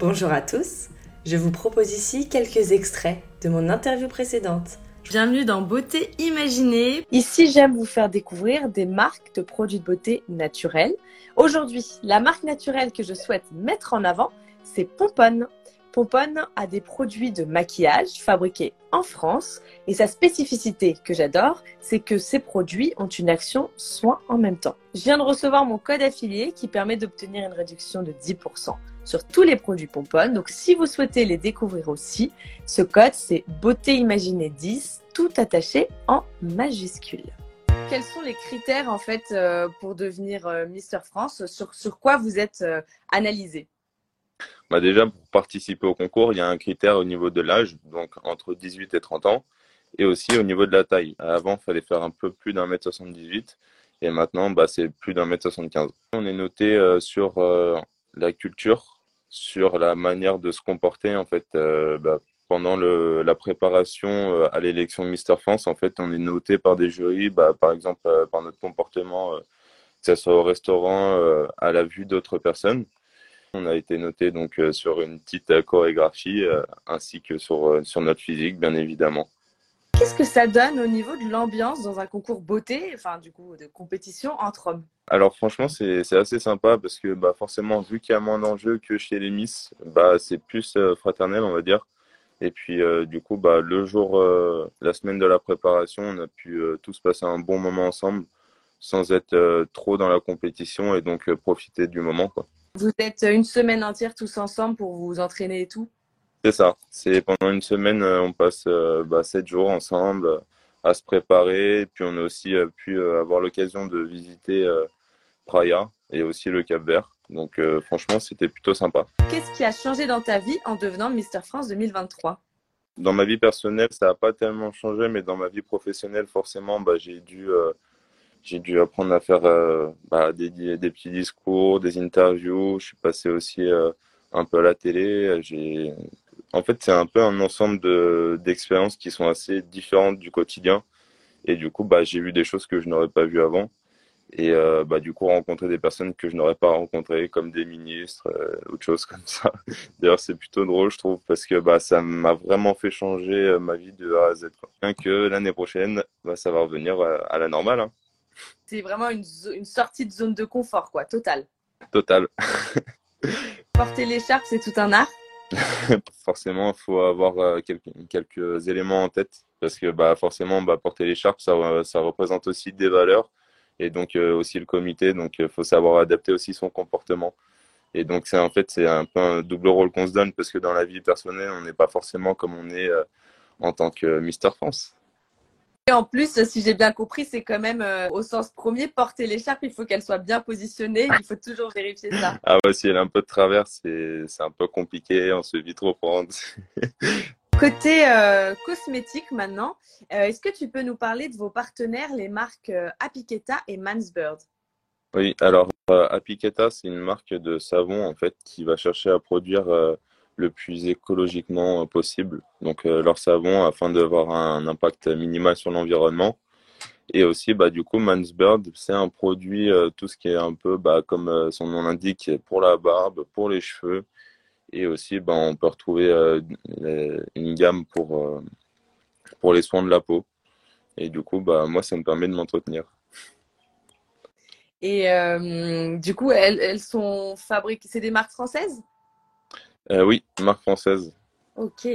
Bonjour à tous, je vous propose ici quelques extraits de mon interview précédente. Bienvenue dans Beauté Imaginée. Ici, j'aime vous faire découvrir des marques de produits de beauté naturels. Aujourd'hui, la marque naturelle que je souhaite mettre en avant, c'est Pomponne. Pomponne a des produits de maquillage fabriqués en France et sa spécificité que j'adore, c'est que ces produits ont une action soin en même temps. Je viens de recevoir mon code affilié qui permet d'obtenir une réduction de 10% sur tous les produits Pomponne. Donc si vous souhaitez les découvrir aussi, ce code c'est beauté imaginée 10 tout attaché en majuscule. Quels sont les critères en fait euh, pour devenir euh, Mister France? Sur, quoi vous êtes euh, analysé? Bah déjà, pour participer au concours, il y a un critère au niveau de l'âge, donc entre 18 et 30 ans, et aussi au niveau de la taille. Avant, il fallait faire un peu plus d'un mètre 78, et maintenant, bah, c'est plus d'un mètre 75. On est noté sur la culture, sur la manière de se comporter, en fait, euh, bah, pendant la préparation à l'élection Mister France, en fait, on est noté par des jurys, bah, par exemple, par notre comportement, que ce soit au restaurant, à la vue d'autres personnes. On a été noté donc euh, sur une petite euh, chorégraphie euh, ainsi que sur, sur notre physique, bien évidemment. Qu'est-ce que ça donne au niveau de l'ambiance dans un concours beauté, enfin du coup de compétition entre hommes? Alors franchement c'est assez sympa parce que bah, forcément vu qu'il y a moins d'enjeux que chez les Miss, bah, c'est plus fraternel on va dire. Et puis du coup bah, le jour, la semaine de la préparation, on a pu tous passer un bon moment ensemble sans être trop dans la compétition et donc profiter du moment. Quoi. Vous êtes une semaine entière tous ensemble pour vous entraîner et tout? C'est ça. C'est pendant une semaine, euh, on passe euh, bah, sept jours ensemble euh, à se préparer. Puis on a aussi pu avoir l'occasion de visiter Praia et aussi le Cap Vert. Donc franchement, c'était plutôt sympa. Qu'est-ce qui a changé dans ta vie en devenant Mister France 2023 Dans ma vie personnelle, ça n'a pas tellement changé, mais dans ma vie professionnelle, forcément, bah, j'ai dû j'ai dû apprendre à faire euh, bah, des, des, petits discours, des interviews. Je suis passé aussi euh, un peu à la télé. J'ai, en fait, c'est un peu un ensemble de, d'expériences qui sont assez différentes du quotidien. Et du coup, bah, j'ai vu des choses que je n'aurais pas vues avant. Et euh, bah, du coup, rencontrer des personnes que je n'aurais pas rencontrées, comme des ministres, ou autre chose comme ça. D'ailleurs, c'est plutôt drôle, je trouve, parce que bah, ça m'a vraiment fait changer ma vie de A à Z. Bien que l'année prochaine, bah, ça va revenir à la normale. Hein. C'est vraiment une, une, sortie de zone de confort, quoi, total. Total. Porter l'écharpe, c'est tout un art. forcément, il faut avoir euh, quelques, quelques, éléments en tête parce que bah, forcément, bah, porter l'écharpe, ça, ça représente aussi des valeurs et donc euh, aussi le comité. Donc, il faut savoir adapter aussi son comportement. Et donc, c'est en fait, c'est un peu un double rôle qu'on se donne parce que dans la vie personnelle, on n'est pas forcément comme on est euh, en tant que Mister France en plus, si j'ai bien compris, c'est quand même euh, au sens premier, porter l'écharpe, il faut qu'elle soit bien positionnée. Il faut toujours vérifier ça. Ah ouais, si elle est un peu de travers, c'est un peu compliqué. On se vit trop prendre. Côté euh, cosmétique maintenant, euh, est-ce que tu peux nous parler de vos partenaires, les marques Apiketa et Mansbird? Oui, alors Apiketa, c'est une marque de savon en fait qui va chercher à produire le plus écologiquement possible. Donc euh, leur savon afin d'avoir un impact minimal sur l'environnement. Et aussi, bah, du coup, Mansbird, c'est un produit, euh, tout ce qui est un peu, bah, comme euh, son nom l'indique, pour la barbe, pour les cheveux. Et aussi, bah, on peut retrouver une gamme pour, pour les soins de la peau. Et du coup, bah, moi, ça me permet de m'entretenir. Et du coup, elles, elles sont fabriquées, c'est des marques françaises? Euh, oui, marque française. Ok.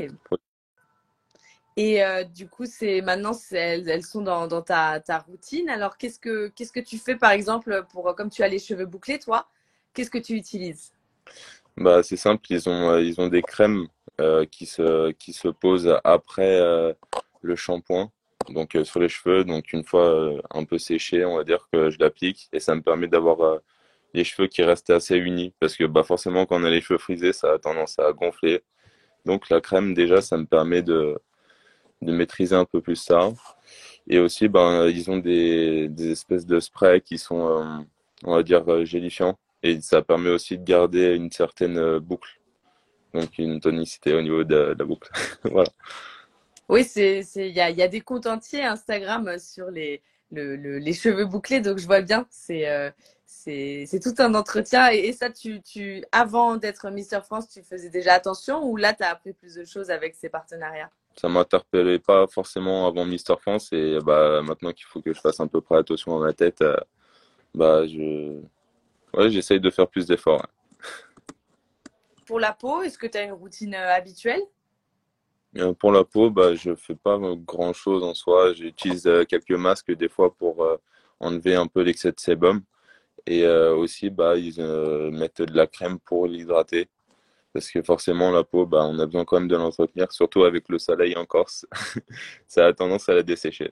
Et euh, du coup, c'est maintenant, elles, elles, sont dans, dans ta, ta, routine. Alors, qu'est-ce que qu'est-ce que tu fais, par exemple, pour comme tu as les cheveux bouclés, toi, qu'est-ce que tu utilises? Bah, c'est simple. Ils ont euh, ils ont des crèmes qui se qui se posent après le shampoing, donc sur les cheveux. Donc une fois un peu séché, on va dire que je l'applique et ça me permet d'avoir les cheveux qui restent assez unis parce que bah, forcément quand on a les cheveux frisés ça a tendance à gonfler donc la crème déjà ça me permet de, de maîtriser un peu plus ça et aussi ben ils ont des, des espèces de sprays qui sont euh, on va dire euh, gélifiants et ça permet aussi de garder une certaine euh, boucle. Donc une tonicité au niveau de, la boucle. Voilà. Oui c'est il y a, y a des comptes entiers Instagram sur les le, les cheveux bouclés. Donc je vois bien c'est c'est tout un entretien. Et, ça, tu, tu, avant d'être Mister France, tu faisais déjà attention ou là, tu as appris plus de choses avec ces partenariats? Ça m'interpellait pas forcément avant Mister France. Et bah, maintenant qu'il faut que je fasse un peu près attention dans ma tête, euh, bah, je... ouais, j'essaye de faire plus d'efforts. Pour la peau, est-ce que tu as une routine euh, habituelle? Euh, pour la peau, bah, je fais pas grand chose en soi. J'utilise quelques masques des fois pour enlever un peu l'excès de sébum. Et euh, aussi, bah, ils euh, mettent de la crème pour l'hydrater. Parce que forcément, la peau, bah, on a besoin quand même de l'entretenir, surtout avec le soleil en Corse. Ça a tendance à la dessécher.